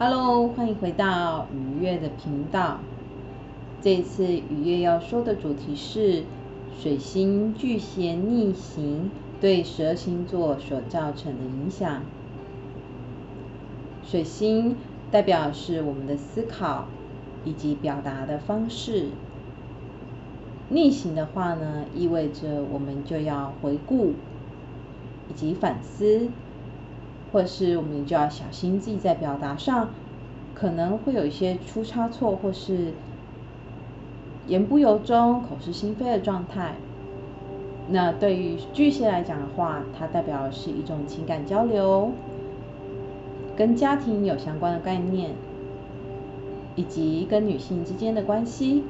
Hello，欢迎回到与月的频道。这次与月要说的主题是水星巨蟹逆行对十二星座所造成的影响。水星代表是我们的思考以及表达的方式。逆行的话呢，意味着我们就要回顾以及反思。或是我们就要小心自己在表达上可能会有一些出差错，或是言不由衷、口是心非的状态。那对于巨蟹来讲的话，它代表的是一种情感交流，跟家庭有相关的概念，以及跟女性之间的关系。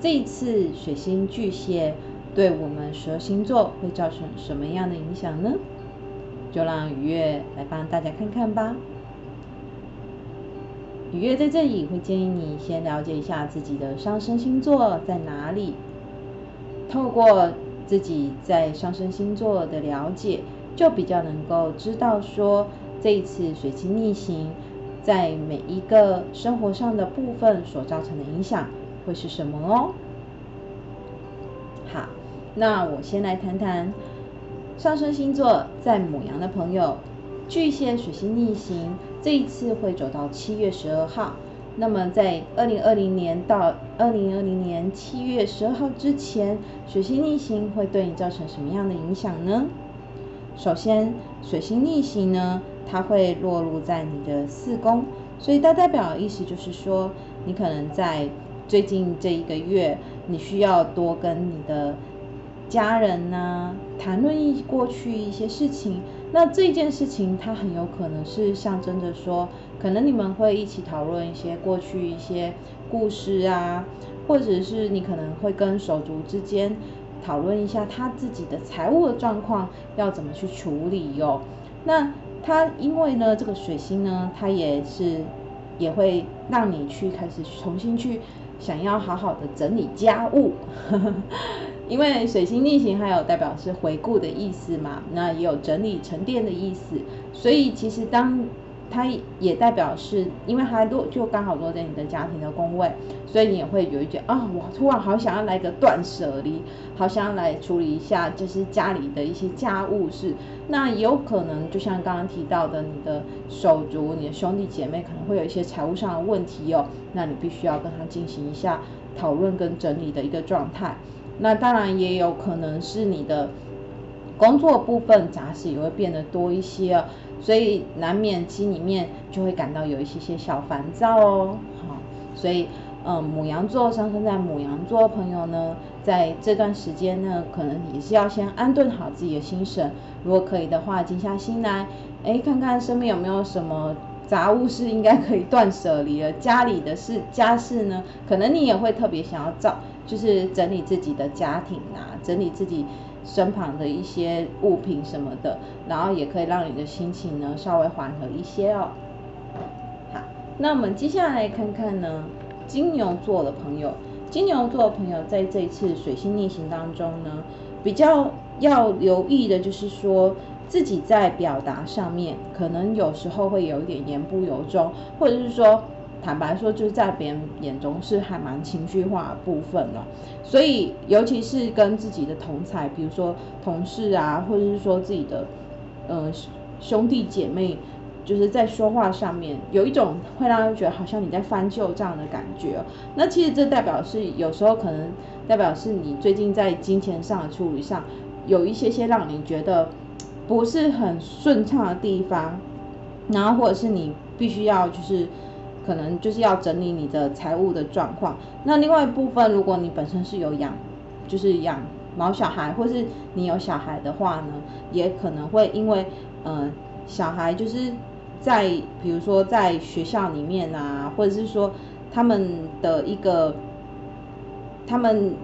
这一次水星巨蟹对我们十二星座会造成什么样的影响呢？就让与月来帮大家看看吧。与月在这里会建议你先了解一下自己的上升星座在哪里，透过自己在上升星座的了解，就比较能够知道说这一次水星逆行在每一个生活上的部分所造成的影响会是什么哦。好，那我先来谈谈。上升星座在母羊的朋友，巨蟹水星逆行，这一次会走到七月十二号。那么在二零二零年到二零二零年七月十二号之前，水星逆行会对你造成什么样的影响呢？首先，水星逆行呢，它会落入在你的四宫，所以它代表的意思就是说，你可能在最近这一个月，你需要多跟你的。家人呐、啊，谈论一过去一些事情，那这件事情它很有可能是象征着说，可能你们会一起讨论一些过去一些故事啊，或者是你可能会跟手足之间讨论一下他自己的财务的状况要怎么去处理哟。那他因为呢，这个水星呢，它也是也会让你去开始重新去想要好好的整理家务。因为水星逆行还有代表是回顾的意思嘛，那也有整理沉淀的意思，所以其实当它也代表是，因为它落就刚好落在你的家庭的宫位，所以你也会有一点啊，我突然好想要来个断舍离，好想要来处理一下就是家里的一些家务事，那有可能就像刚刚提到的，你的手足、你的兄弟姐妹可能会有一些财务上的问题哦，那你必须要跟他进行一下讨论跟整理的一个状态。那当然也有可能是你的工作部分杂事也会变得多一些哦，所以难免心里面就会感到有一些些小烦躁哦。好，所以嗯，母羊座上升在母羊座的朋友呢，在这段时间呢，可能也是要先安顿好自己的心神，如果可以的话，静下心来，哎，看看身边有没有什么杂物是应该可以断舍离的，家里的事家事呢，可能你也会特别想要找。就是整理自己的家庭啊，整理自己身旁的一些物品什么的，然后也可以让你的心情呢稍微缓和一些哦。好，那我们接下来看看呢，金牛座的朋友，金牛座的朋友在这一次水星逆行当中呢，比较要留意的就是说自己在表达上面，可能有时候会有一点言不由衷，或者是说。坦白说，就是在别人眼中是还蛮情绪化部分了，所以尤其是跟自己的同才，比如说同事啊，或者是说自己的呃兄弟姐妹，就是在说话上面有一种会让人觉得好像你在翻旧账的感觉。那其实这代表是有时候可能代表是你最近在金钱上的处理上有一些些让你觉得不是很顺畅的地方，然后或者是你必须要就是。可能就是要整理你的财务的状况。那另外一部分，如果你本身是有养，就是养毛小孩，或是你有小孩的话呢，也可能会因为，呃，小孩就是在比如说在学校里面啊，或者是说他们的一个，他们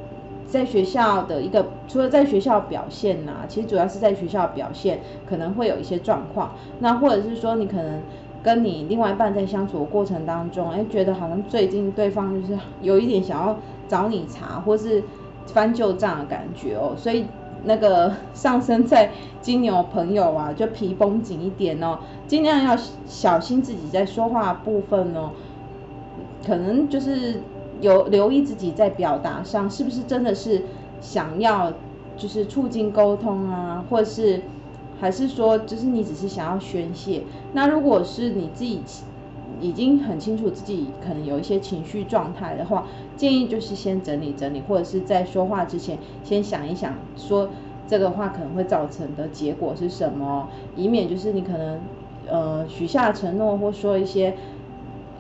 在学校的一个，除了在学校表现呐，其实主要是在学校表现可能会有一些状况。那或者是说你可能。跟你另外一半在相处的过程当中，哎，觉得好像最近对方就是有一点想要找你茬，或是翻旧账的感觉哦，所以那个上升在金牛朋友啊，就皮绷紧一点哦，尽量要小心自己在说话部分哦，可能就是有留意自己在表达上是不是真的是想要就是促进沟通啊，或是还是说就是你只是想要宣泄？那如果是你自己已经很清楚自己可能有一些情绪状态的话，建议就是先整理整理，或者是在说话之前先想一想，说这个话可能会造成的结果是什么，以免就是你可能呃许下承诺或说一些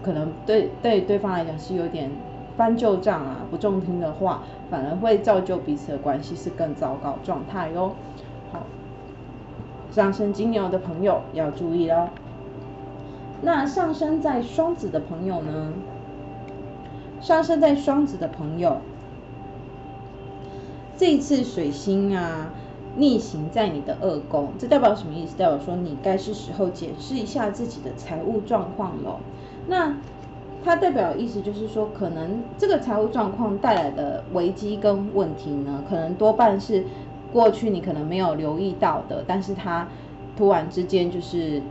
可能对对对方来讲是有点翻旧账啊不中听的话，反而会造就彼此的关系是更糟糕状态哟。上升金牛的朋友要注意喽。那上升在双子的朋友呢？上升在双子的朋友，这一次水星啊逆行在你的二宫，这代表什么意思？代表说你该是时候检视一下自己的财务状况了。那它代表意思就是说，可能这个财务状况带来的危机跟问题呢，可能多半是过去你可能没有留意到的，但是它突然之间就是。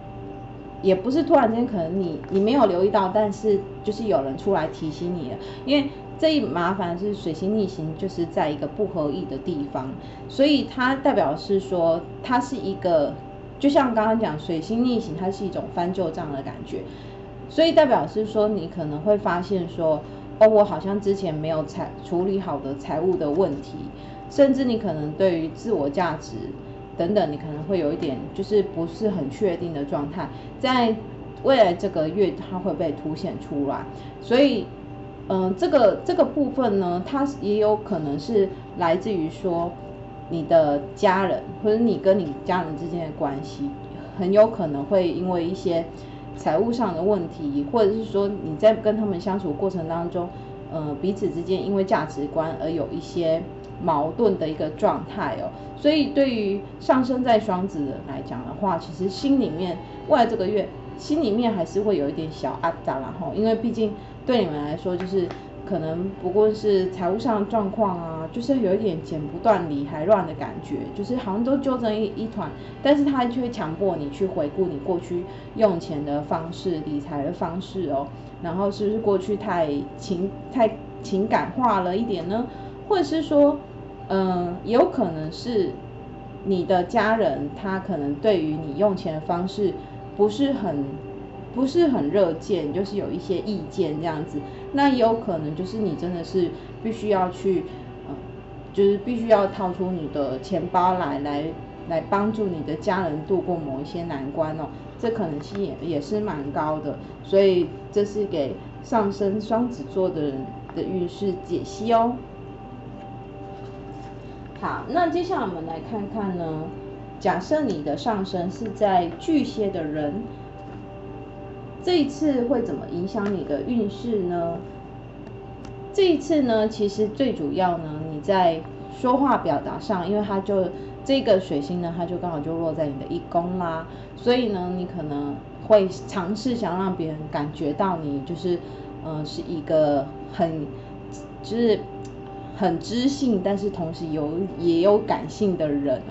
也不是突然间，可能你你没有留意到，但是就是有人出来提醒你了。因为这一麻烦是水星逆行，就是在一个不合意的地方，所以它代表是说，它是一个，就像刚刚讲水星逆行，它是一种翻旧账的感觉，所以代表是说，你可能会发现说，哦，我好像之前没有财处理好的财务的问题，甚至你可能对于自我价值。等等，你可能会有一点就是不是很确定的状态，在未来这个月它会被凸显出来，所以，嗯、这个这个部分呢，它也有可能是来自于说你的家人或者你跟你家人之间的关系，很有可能会因为一些财务上的问题，或者是说你在跟他们相处过程当中，呃，彼此之间因为价值观而有一些。矛盾的一个状态哦，所以对于上升在双子人来讲的话，其实心里面未来这个月心里面还是会有一点小阿杂然后，因为毕竟对你们来说就是可能不过是财务上的状况啊，就是有一点剪不断理还乱的感觉，就是好像都纠成一一团，但是他却强迫你去回顾你过去用钱的方式、理财的方式哦，然后是不是过去太情太情感化了一点呢？或者是说？嗯，也有可能是你的家人，他可能对于你用钱的方式不是很不是很热见，就是有一些意见这样子。那也有可能就是你真的是必须要去，嗯，就是必须要掏出你的钱包来来来帮助你的家人度过某一些难关哦。这可能性也也是蛮高的，所以这是给上升双子座的人的运势解析哦。好，那接下来我们来看看呢。假设你的上升是在巨蟹的人，这一次会怎么影响你的运势呢？这一次呢，其实最主要呢，你在说话表达上，因为它就这个水星呢，它就刚好就落在你的一宫啦，所以呢，你可能会尝试想让别人感觉到你就是，嗯、是一个很，就是。很知性，但是同时有也有感性的人。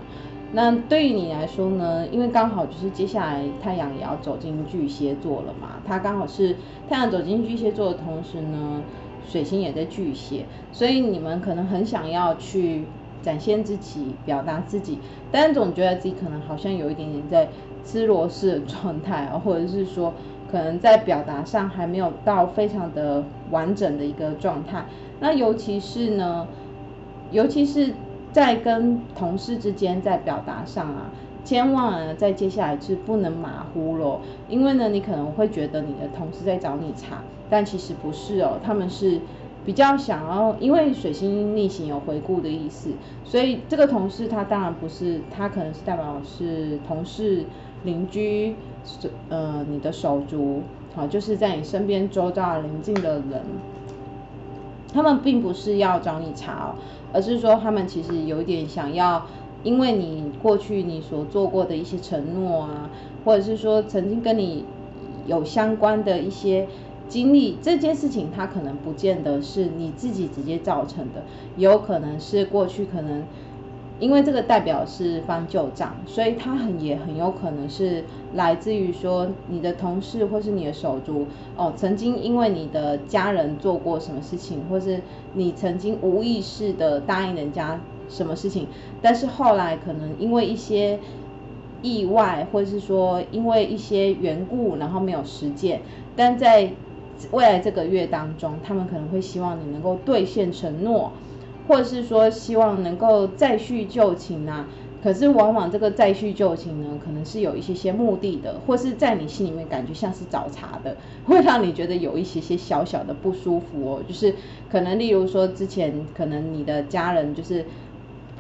那对于你来说呢？因为刚好就是接下来太阳也要走进巨蟹座了嘛，它刚好是太阳走进巨蟹座的同时呢，水星也在巨蟹，所以你们可能很想要去展现自己、表达自己，但总觉得自己可能好像有一点点在吃螺丝的状态，或者是说可能在表达上还没有到非常的完整的一个状态。那尤其是呢，尤其是在跟同事之间在表达上啊，千万在接下来是不能马虎咯，因为呢，你可能会觉得你的同事在找你茬，但其实不是哦，他们是比较想要，因为水星逆行有回顾的意思，所以这个同事他当然不是，他可能是代表是同事、邻居，呃，你的手足，好，就是在你身边周遭邻近的人。他们并不是要找你查哦，而是说他们其实有一点想要，因为你过去你所做过的一些承诺啊，或者是说曾经跟你有相关的一些经历，这件事情它可能不见得是你自己直接造成的，有可能是过去可能因为这个代表是翻旧账，所以它很也很有可能是来自于说你的同事或是你的手足哦，曾经因为你的家人做过什么事情，或是你曾经无意识的答应人家什么事情，但是后来可能因为一些意外，或是说因为一些缘故，然后没有实践，但在未来这个月当中，他们可能会希望你能够兑现承诺。或是说希望能够再续旧情啊，可是往往这个再续旧情呢，可能是有一些些目的的，或是在你心里面感觉像是找茬的，会让你觉得有一些些小小的不舒服哦。就是可能例如说之前可能你的家人就是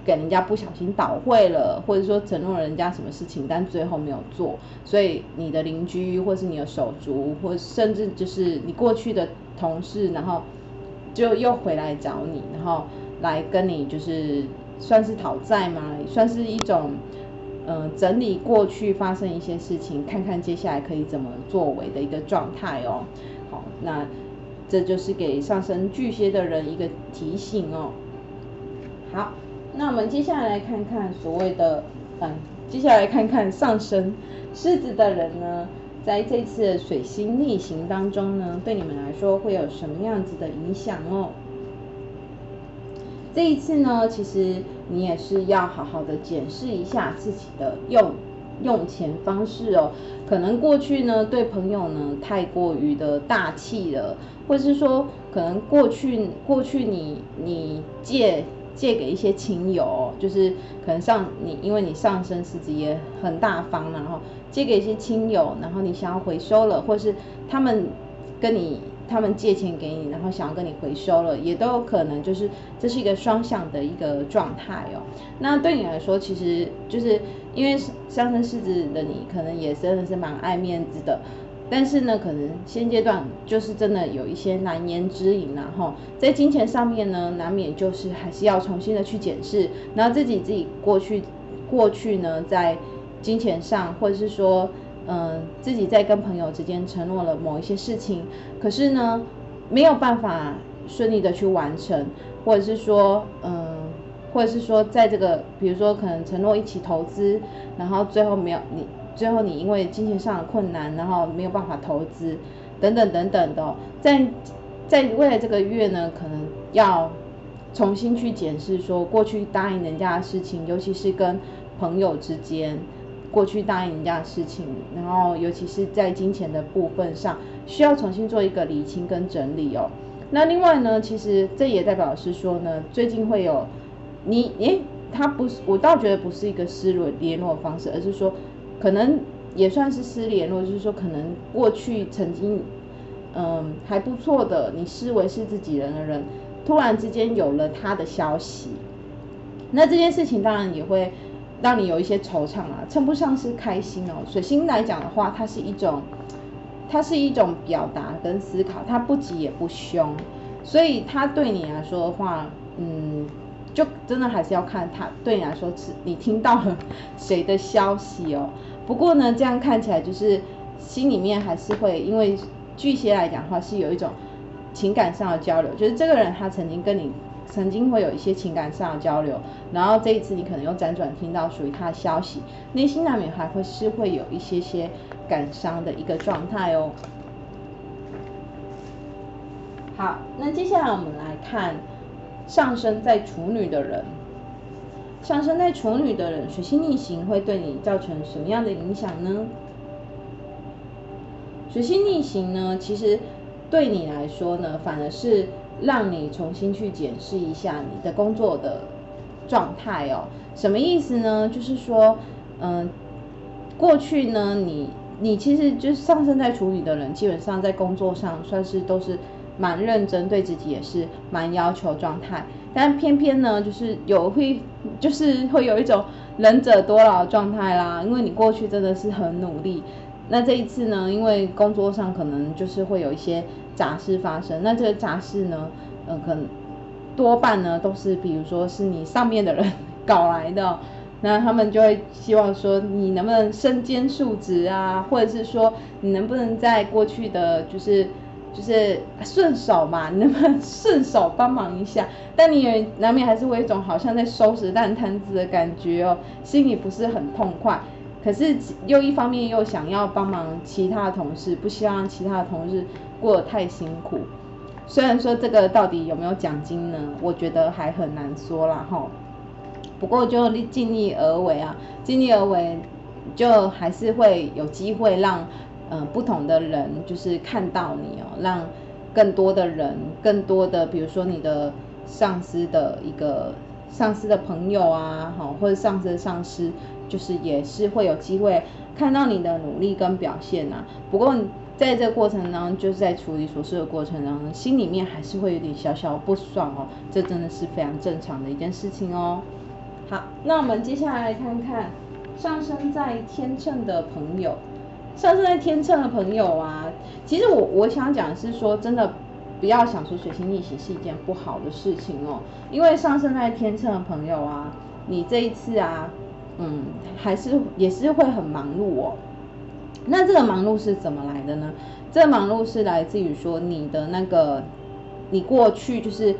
给人家不小心倒会了，或者说承诺人家什么事情，但最后没有做，所以你的邻居或是你的手足，或甚至就是你过去的同事，然后就又回来找你，然后。来跟你就是算是讨债嘛，算是一种嗯、整理过去发生一些事情，看看接下来可以怎么作为的一个状态哦。好，那这就是给上升巨蟹的人一个提醒哦。好，那我们接下来看看所谓的嗯，接下来看看上升狮子的人呢，在这次水星逆行当中呢，对你们来说会有什么样子的影响哦？这一次呢，其实你也是要好好的检视一下自己的用用钱方式哦。可能过去呢，对朋友呢太过于的大气了，或是说，可能过去过去你你借借给一些亲友，就是可能上你因为你上升狮子也很大方，然后借给一些亲友，然后你想要回收了，或是他们跟你。他们借钱给你，然后想要跟你回收了，也都有可能，就是这是一个双向的一个状态哦。那对你来说，其实就是因为上升狮子的你，可能也真的是蛮爱面子的，但是呢，可能现阶段就是真的有一些难言之隐，然后在金钱上面呢，难免就是还是要重新的去检视，然后自己自己过去过去呢，在金钱上，或者是说。嗯，自己在跟朋友之间承诺了某一些事情，可是呢，没有办法顺利的去完成，或者是说，嗯，或者是说，在这个，比如说可能承诺一起投资，然后最后没有你，最后你因为金钱上的困难，然后没有办法投资，等等等等的，在在未来这个月呢，可能要重新去检视说过去答应人家的事情，尤其是跟朋友之间。过去答应人家的事情，然后尤其是在金钱的部分上，需要重新做一个理清跟整理哦。那另外呢，其实这也代表是说呢，最近会有你，诶，他不是，我倒觉得不是一个失联联络方式，而是说可能也算是失联络，就是说可能过去曾经嗯还不错的，你视为是自己人的人，突然之间有了他的消息，那这件事情当然也会。让你有一些惆怅啊，称不上是开心哦。水星来讲的话，它是一种，它是一种表达跟思考，它不急也不凶，所以它对你来说的话，嗯，就真的还是要看它对你来说是你听到了谁的消息哦。不过呢，这样看起来就是心里面还是会，因为巨蟹来讲的话是有一种情感上的交流，就是这个人他曾经跟你。曾经会有一些情感上的交流，然后这一次你可能又辗转听到属于他的消息，内心难免还会是会有一些些感伤的一个状态哦。好，那接下来我们来看上升在处女的人，上升在处女的人，水星逆行会对你造成什么样的影响呢？水星逆行呢，其实对你来说呢，反而是。让你重新去检视一下你的工作的状态哦，什么意思呢？就是说，嗯，过去呢，你你其实就是上升在处女的人，基本上在工作上算是都是蛮认真，对自己也是蛮要求状态，但偏偏呢，就是有会就是会有一种能者多劳状态啦，因为你过去真的是很努力。那这一次呢，因为工作上可能就是会有一些杂事发生，那这个杂事呢，嗯、呃，可能多半呢都是，比如说是你上面的人搞来的，那他们就会希望说你能不能身兼数职啊，或者是说你能不能在过去的就是就是顺手嘛，你 能不能顺手帮忙一下？但你也难免还是会有一种好像在收拾烂摊子的感觉哦，心里不是很痛快。可是又一方面又想要帮忙其他的同事，不希望其他的同事过太辛苦。虽然说这个到底有没有奖金呢？我觉得还很难说啦齁。不过就尽力而为啊，尽力而为，就还是会有机会让。嗯、不同的人就是看到你哦，让更多的人，更多的，比如说你的上司的一个上司的朋友啊，好，或者上司的上司，就是也是会有机会看到你的努力跟表现啊。不过在这个过程当中，就是在处理琐事的过程当中，心里面还是会有点小小不爽哦。这真的是非常正常的一件事情哦。好，那我们接下来看看上升在天秤的朋友。上升在天秤的朋友啊，其实我我想讲是说，真的不要想说水星逆行是一件不好的事情哦，因为上升在天秤的朋友啊，你这一次啊，嗯，还是也是会很忙碌哦。那这个忙碌是怎么来的呢？这个忙碌是来自于说你的那个，你过去就是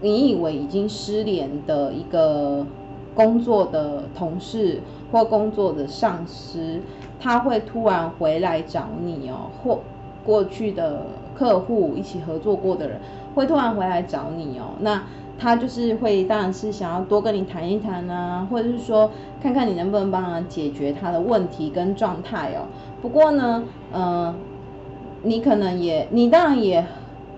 你以为已经失联的一个工作的同事或工作的上司。他会突然回来找你哦，或过去的客户一起合作过的人会突然回来找你哦。那他就是会，当然是想要多跟你谈一谈啊，或者是说看看你能不能帮他解决他的问题跟状态哦。不过呢，嗯、你可能也，你当然也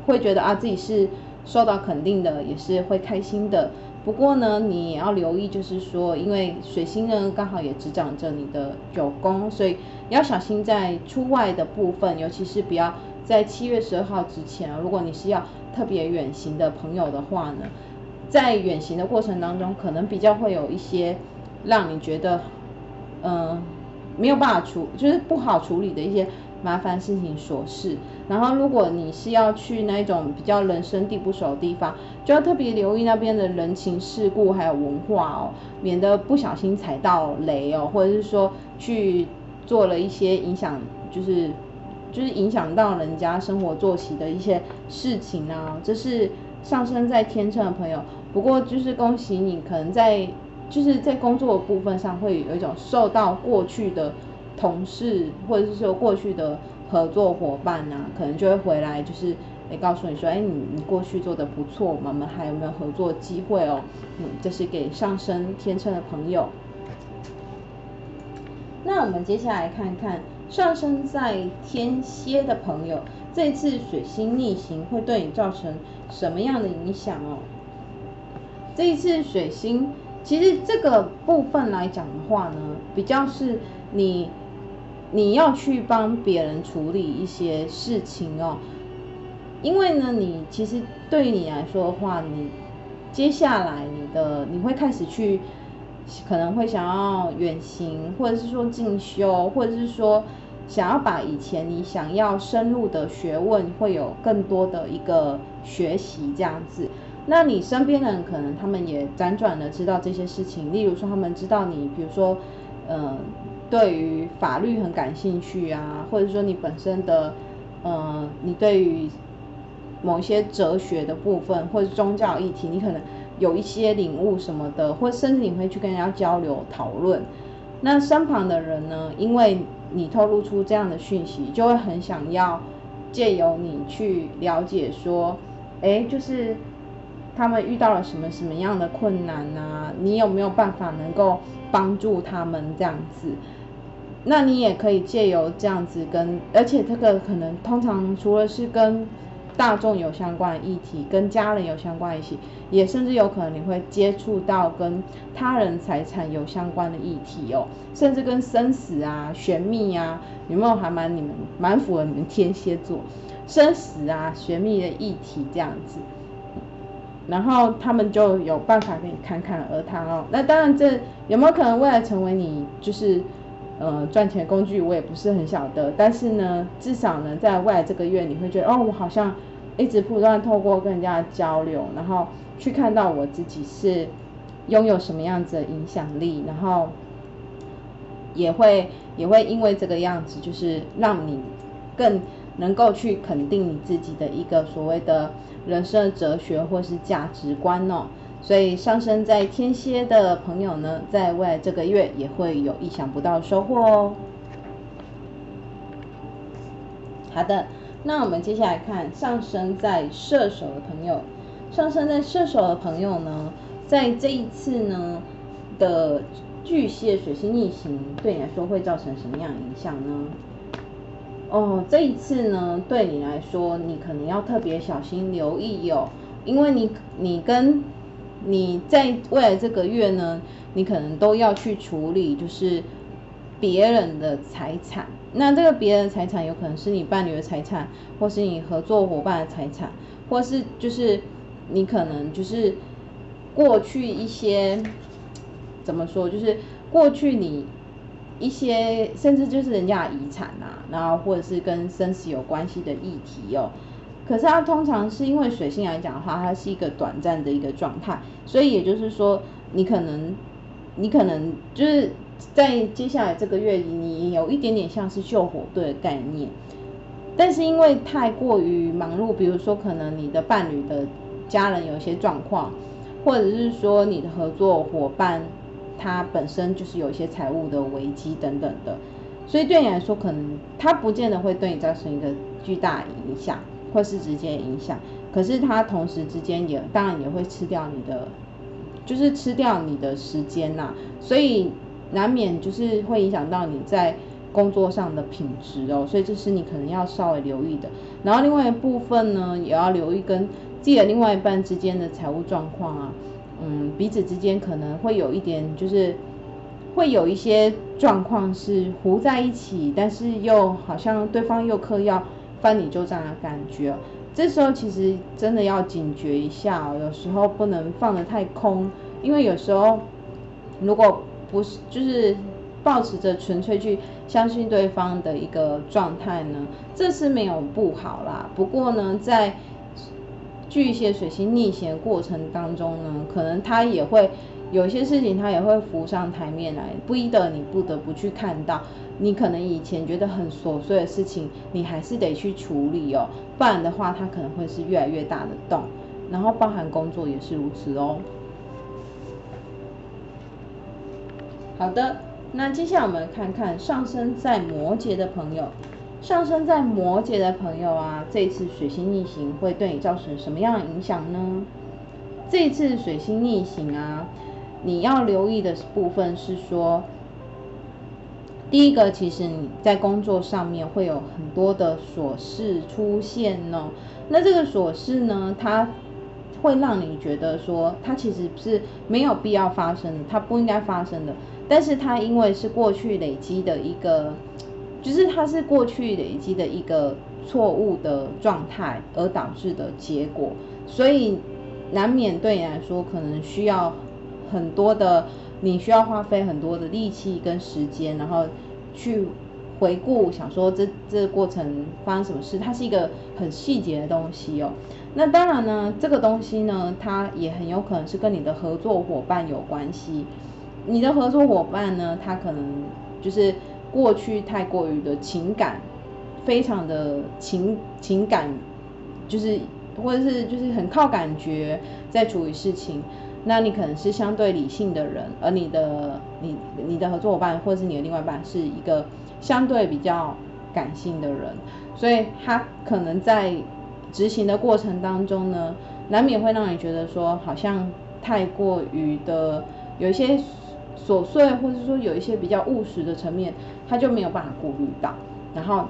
会觉得啊，自己是受到肯定的，也是会开心的。不过呢，你也要留意，就是说，因为水星呢刚好也执掌着你的九宫，所以要小心在出外的部分，尤其是不要在七月十二号之前。如果你是要特别远行的朋友的话呢，在远行的过程当中，可能比较会有一些让你觉得，嗯、呃，没有办法处，就是不好处理的一些。麻烦事情琐事，然后如果你是要去那种比较人生地不熟的地方，就要特别留意那边的人情世故还有文化哦，免得不小心踩到雷哦，或者是说去做了一些影响，就是就是影响到人家生活作息的一些事情啊。这是上升在天秤的朋友，不过就是恭喜你，可能在就是在工作的部分上会有一种受到过去的。同事或者是说过去的合作伙伴呐、可能就会回来，就是诶告诉你说，哎，你你过去做的不错，我们还有没有合作机会哦？嗯，这是给上升天秤的朋友。那我们接下来看看上升在天蝎的朋友，这次水星逆行会对你造成什么样的影响哦？这一次水星，其实这个部分来讲的话呢，比较是你。你要去帮别人处理一些事情哦，因为呢，你其实对于你来说的话，你接下来你的你会开始去，可能会想要远行，或者是说进修，或者是说想要把以前你想要深入的学问，会有更多的一个学习这样子。那你身边的人可能他们也辗转的知道这些事情，例如说他们知道你，比如说，嗯、呃。对于法律很感兴趣啊，或者说你本身的，呃，你对于某些哲学的部分或者宗教议题，你可能有一些领悟什么的，或甚至你会去跟人家交流讨论。那身旁的人呢，因为你透露出这样的讯息，就会很想要借由你去了解说，哎，就是他们遇到了什么什么样的困难啊？你有没有办法能够帮助他们这样子？那你也可以借由这样子跟，而且这个可能通常除了是跟大众有相关的议题，跟家人有相关的议题，也甚至有可能你会接触到跟他人财产有相关的议题哦，甚至跟生死啊、玄秘啊，有没有还蛮你们蛮符合你们天蝎座生死啊、玄秘的议题这样子，然后他们就有办法给你侃侃而谈哦。那当然，这有没有可能未来成为你就是？呃，赚钱工具我也不是很晓得，但是呢，至少呢，在未来这个月，你会觉得哦，我好像一直不断透过跟人家交流，然后去看到我自己是拥有什么样子的影响力，然后也会也会因为这个样子，就是让你更能够去肯定你自己的一个所谓的人生的哲学或是价值观哦。所以上升在天蝎的朋友呢，在未来这个月也会有意想不到的收获哦。好的，那我们接下来看上升在射手的朋友，上升在射手的朋友呢，在这一次呢的巨蟹水星逆行，对你来说会造成什么样的影响呢？哦，这一次呢，对你来说，你可能要特别小心留意哦，因为你你跟你在未来这个月呢，你可能都要去处理，就是别人的财产。那这个别人的财产有可能是你伴侣的财产，或是你合作伙伴的财产，或是就是你可能就是过去一些怎么说，就是过去你一些甚至就是人家的遗产啊，然后或者是跟生死有关系的议题哦。可是它通常是因为水星来讲的话，它是一个短暂的一个状态，所以也就是说，你可能，你可能就是在接下来这个月里，你有一点点像是救火队的概念，但是因为太过于忙碌，比如说可能你的伴侣的家人有一些状况，或者是说你的合作伙伴他本身就是有一些财务的危机等等的，所以对你来说，可能他不见得会对你造成一个巨大影响。或是直接影响，可是它同时之间也当然也会吃掉你的，就是吃掉你的时间呐，所以难免就是会影响到你在工作上的品质哦，所以这是你可能要稍微留意的。然后另外一部分呢，也要留意跟自己的另外一半之间的财务状况啊，嗯，彼此之间可能会有一点就是会有一些状况是糊在一起，但是又好像对方又嗑药。翻你旧账的感觉，这时候其实真的要警觉一下哦，有时候不能放得太空，因为有时候如果不是就是抱持着纯粹去相信对方的一个状态呢，这是没有不好啦。不过呢，在巨蟹水星逆行的过程当中呢，可能他也会有些事情，他也会浮上台面来，不一定你不得不去看到。你可能以前觉得很琐碎的事情，你还是得去处理哦，不然的话，它可能会是越来越大的洞。然后，包含工作也是如此哦。好的，那接下来我们看看上升在摩羯的朋友，上升在摩羯的朋友啊，这次水星逆行会对你造成什么样的影响呢？这次水星逆行啊，你要留意的部分是说。第一个，其实你在工作上面会有很多的琐事出现哦。那这个琐事呢，它会让你觉得说，它其实是没有必要发生的，它不应该发生的。但是它因为是过去累积的一个，就是它是过去累积的一个错误的状态而导致的结果，所以难免对你来说可能需要很多的。你需要花费很多的力气跟时间，然后去回顾，想说这这过程发生什么事，它是一个很细节的东西哦。那当然呢，这个东西呢，它也很有可能是跟你的合作伙伴有关系。你的合作伙伴呢，他可能就是过去太过于的情感，非常的情情感，就是或者是就是很靠感觉在处理事情。那你可能是相对理性的人，而你的你你的合作伙伴或者是你的另外一半是一个相对比较感性的人，所以他可能在执行的过程当中呢，难免会让你觉得说好像太过于的有一些琐碎，或者说有一些比较务实的层面，他就没有办法顾虑到，然后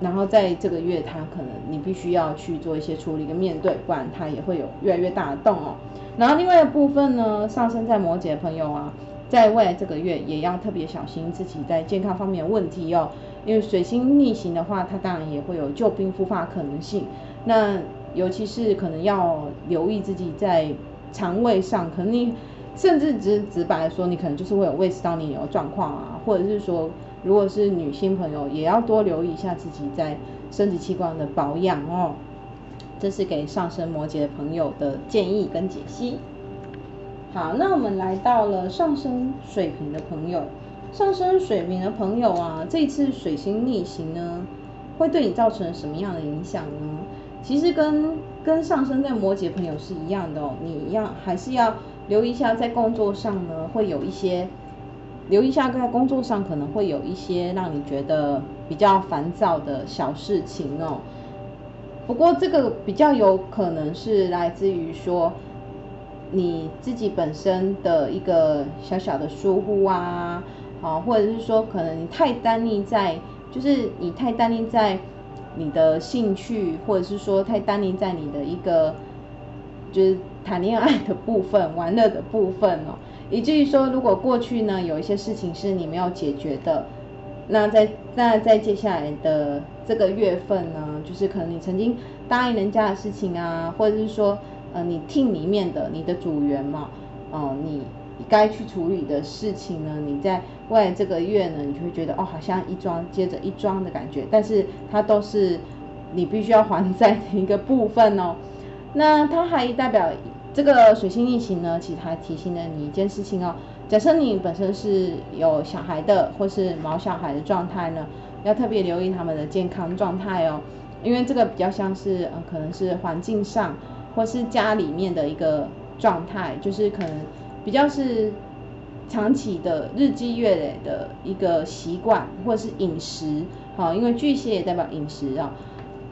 然后在这个月他可能你必须要去做一些处理跟面对，不然他也会有越来越大的洞哦。然后另外一部分呢，上升在摩羯的朋友啊，在未来这个月也要特别小心自己在健康方面的问题哦。因为水星逆行的话，它当然也会有旧病复发可能性。那尤其是可能要留意自己在肠胃上，可能你甚至直直白说，你可能就是会有胃食道逆流状况啊，或者是说，如果是女性朋友，也要多留意一下自己在生殖器官的保养哦。这是给上升摩羯的朋友的建议跟解析。好，那我们来到了上升水瓶的朋友，上升水瓶的朋友啊，这次水星逆行呢，会对你造成什么样的影响呢？其实跟跟上升在摩羯朋友是一样的哦，你要还是要留意一下在工作上呢，会有一些留意一下在工作上可能会有一些让你觉得比较烦躁的小事情哦。不过这个比较有可能是来自于说你自己本身的一个小小的疏忽啊，啊，或者是说可能你太单立在，就是你太单立在你的兴趣，或者是说太单立在你的一个就是谈恋爱的部分、玩乐的部分哦，以至于说如果过去呢有一些事情是你没有解决的。那在那在接下来的这个月份呢，就是可能你曾经答应人家的事情啊，或者是说，呃，你听里面的你的组员嘛，哦、你该去处理的事情呢，你在未来这个月呢，你就会觉得哦，好像一桩接着一桩的感觉，但是它都是你必须要还债的一个部分哦。那它还代表这个水星逆行呢，其实还提醒了你一件事情哦。假设你本身是有小孩的，或是毛小孩的状态呢，要特别留意他们的健康状态哦，因为这个比较像是呃，可能是环境上，或是家里面的一个状态，就是可能比较是长期的日积月累的一个习惯，或是饮食，好，因为巨蟹也代表饮食啊，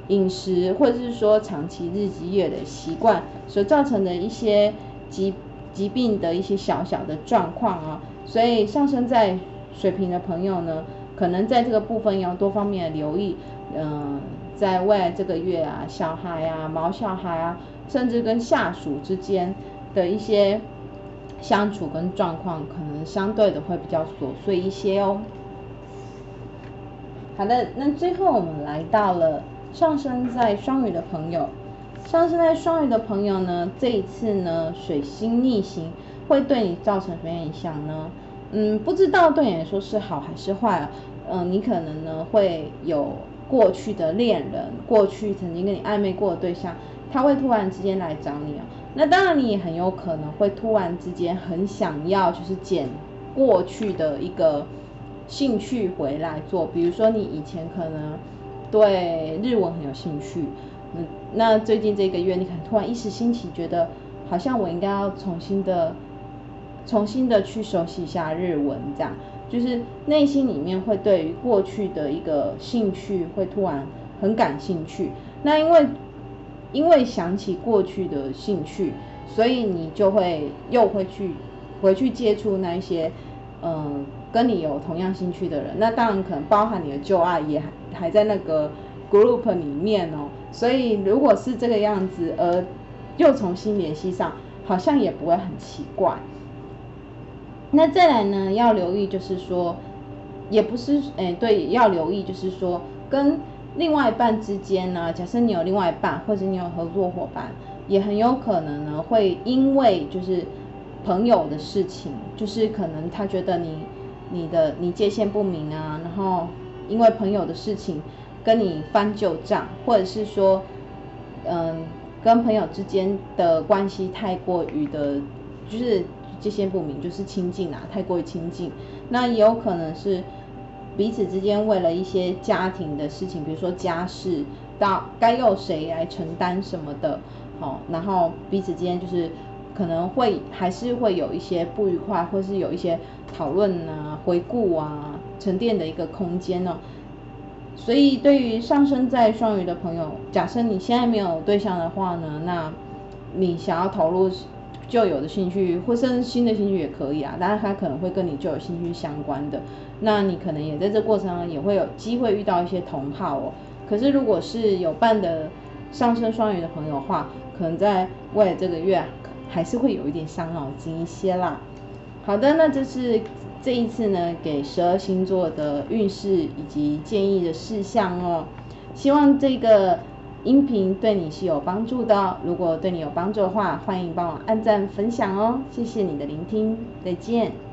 饮食或者是说长期日积月累习惯所造成的一些疾。疾病的一些小小的状况啊，所以上升在水瓶的朋友呢，可能在这个部分要多方面的留意。嗯、在未来这个月啊，小孩啊、毛小孩啊，甚至跟下属之间的一些相处跟状况，可能相对的会比较琐碎一些哦。好的，那最后我们来到了上升在双鱼的朋友。上升在双鱼的朋友呢，这一次呢，水星逆行会对你造成什么影响呢？嗯，不知道对你来说是好还是坏啊？嗯，你可能呢会有过去的恋人，过去曾经跟你暧昧过的对象，他会突然之间来找你啊。那当然你也很有可能会突然之间很想要，就是捡过去的一个兴趣回来做，比如说你以前可能对日文很有兴趣。嗯，那最近这个月，你可能突然一时兴起，觉得好像我应该要重新的、重新的去熟悉一下日文，这样，就是内心里面会对于过去的一个兴趣会突然很感兴趣。那因为因为想起过去的兴趣，所以你就会又会去回去接触那一些嗯跟你有同样兴趣的人。那当然可能包含你的旧爱也还还在那个 group 里面哦。所以，如果是这个样子，而又重新联系上，好像也不会很奇怪。那再来呢，要留意就是说，也不是，哎，对，要留意就是说，跟另外一半之间呢，假设你有另外一半，或者你有合作伙伴，也很有可能呢，会因为就是朋友的事情，就是可能他觉得你你的你界限不明啊，然后因为朋友的事情。跟你翻旧账，或者是说，嗯，跟朋友之间的关系太过于的，就是界限不明，就是亲近啊，太过于亲近，那也有可能是彼此之间为了一些家庭的事情，比如说家事，到该由谁来承担什么的，好，然后彼此之间就是可能会还是会有一些不愉快，或是有一些讨论啊、回顾啊、沉淀的一个空间呢。所以，对于上升在双鱼的朋友，假设你现在没有对象的话呢，那你想要投入旧有的兴趣，或甚至新的兴趣也可以啊。当然，他可能会跟你旧有兴趣相关的，那你可能也在这过程中也会有机会遇到一些同好哦。可是，如果是有伴的上升双鱼的朋友的话，可能在未来这个月还是会有一点伤脑筋一些啦。好的，那这是。这一次呢，给十二星座的运势以及建议的事项哦，希望这个音频对你是有帮助的哦。如果对你有帮助的话，欢迎帮我按赞分享哦，谢谢你的聆听，再见。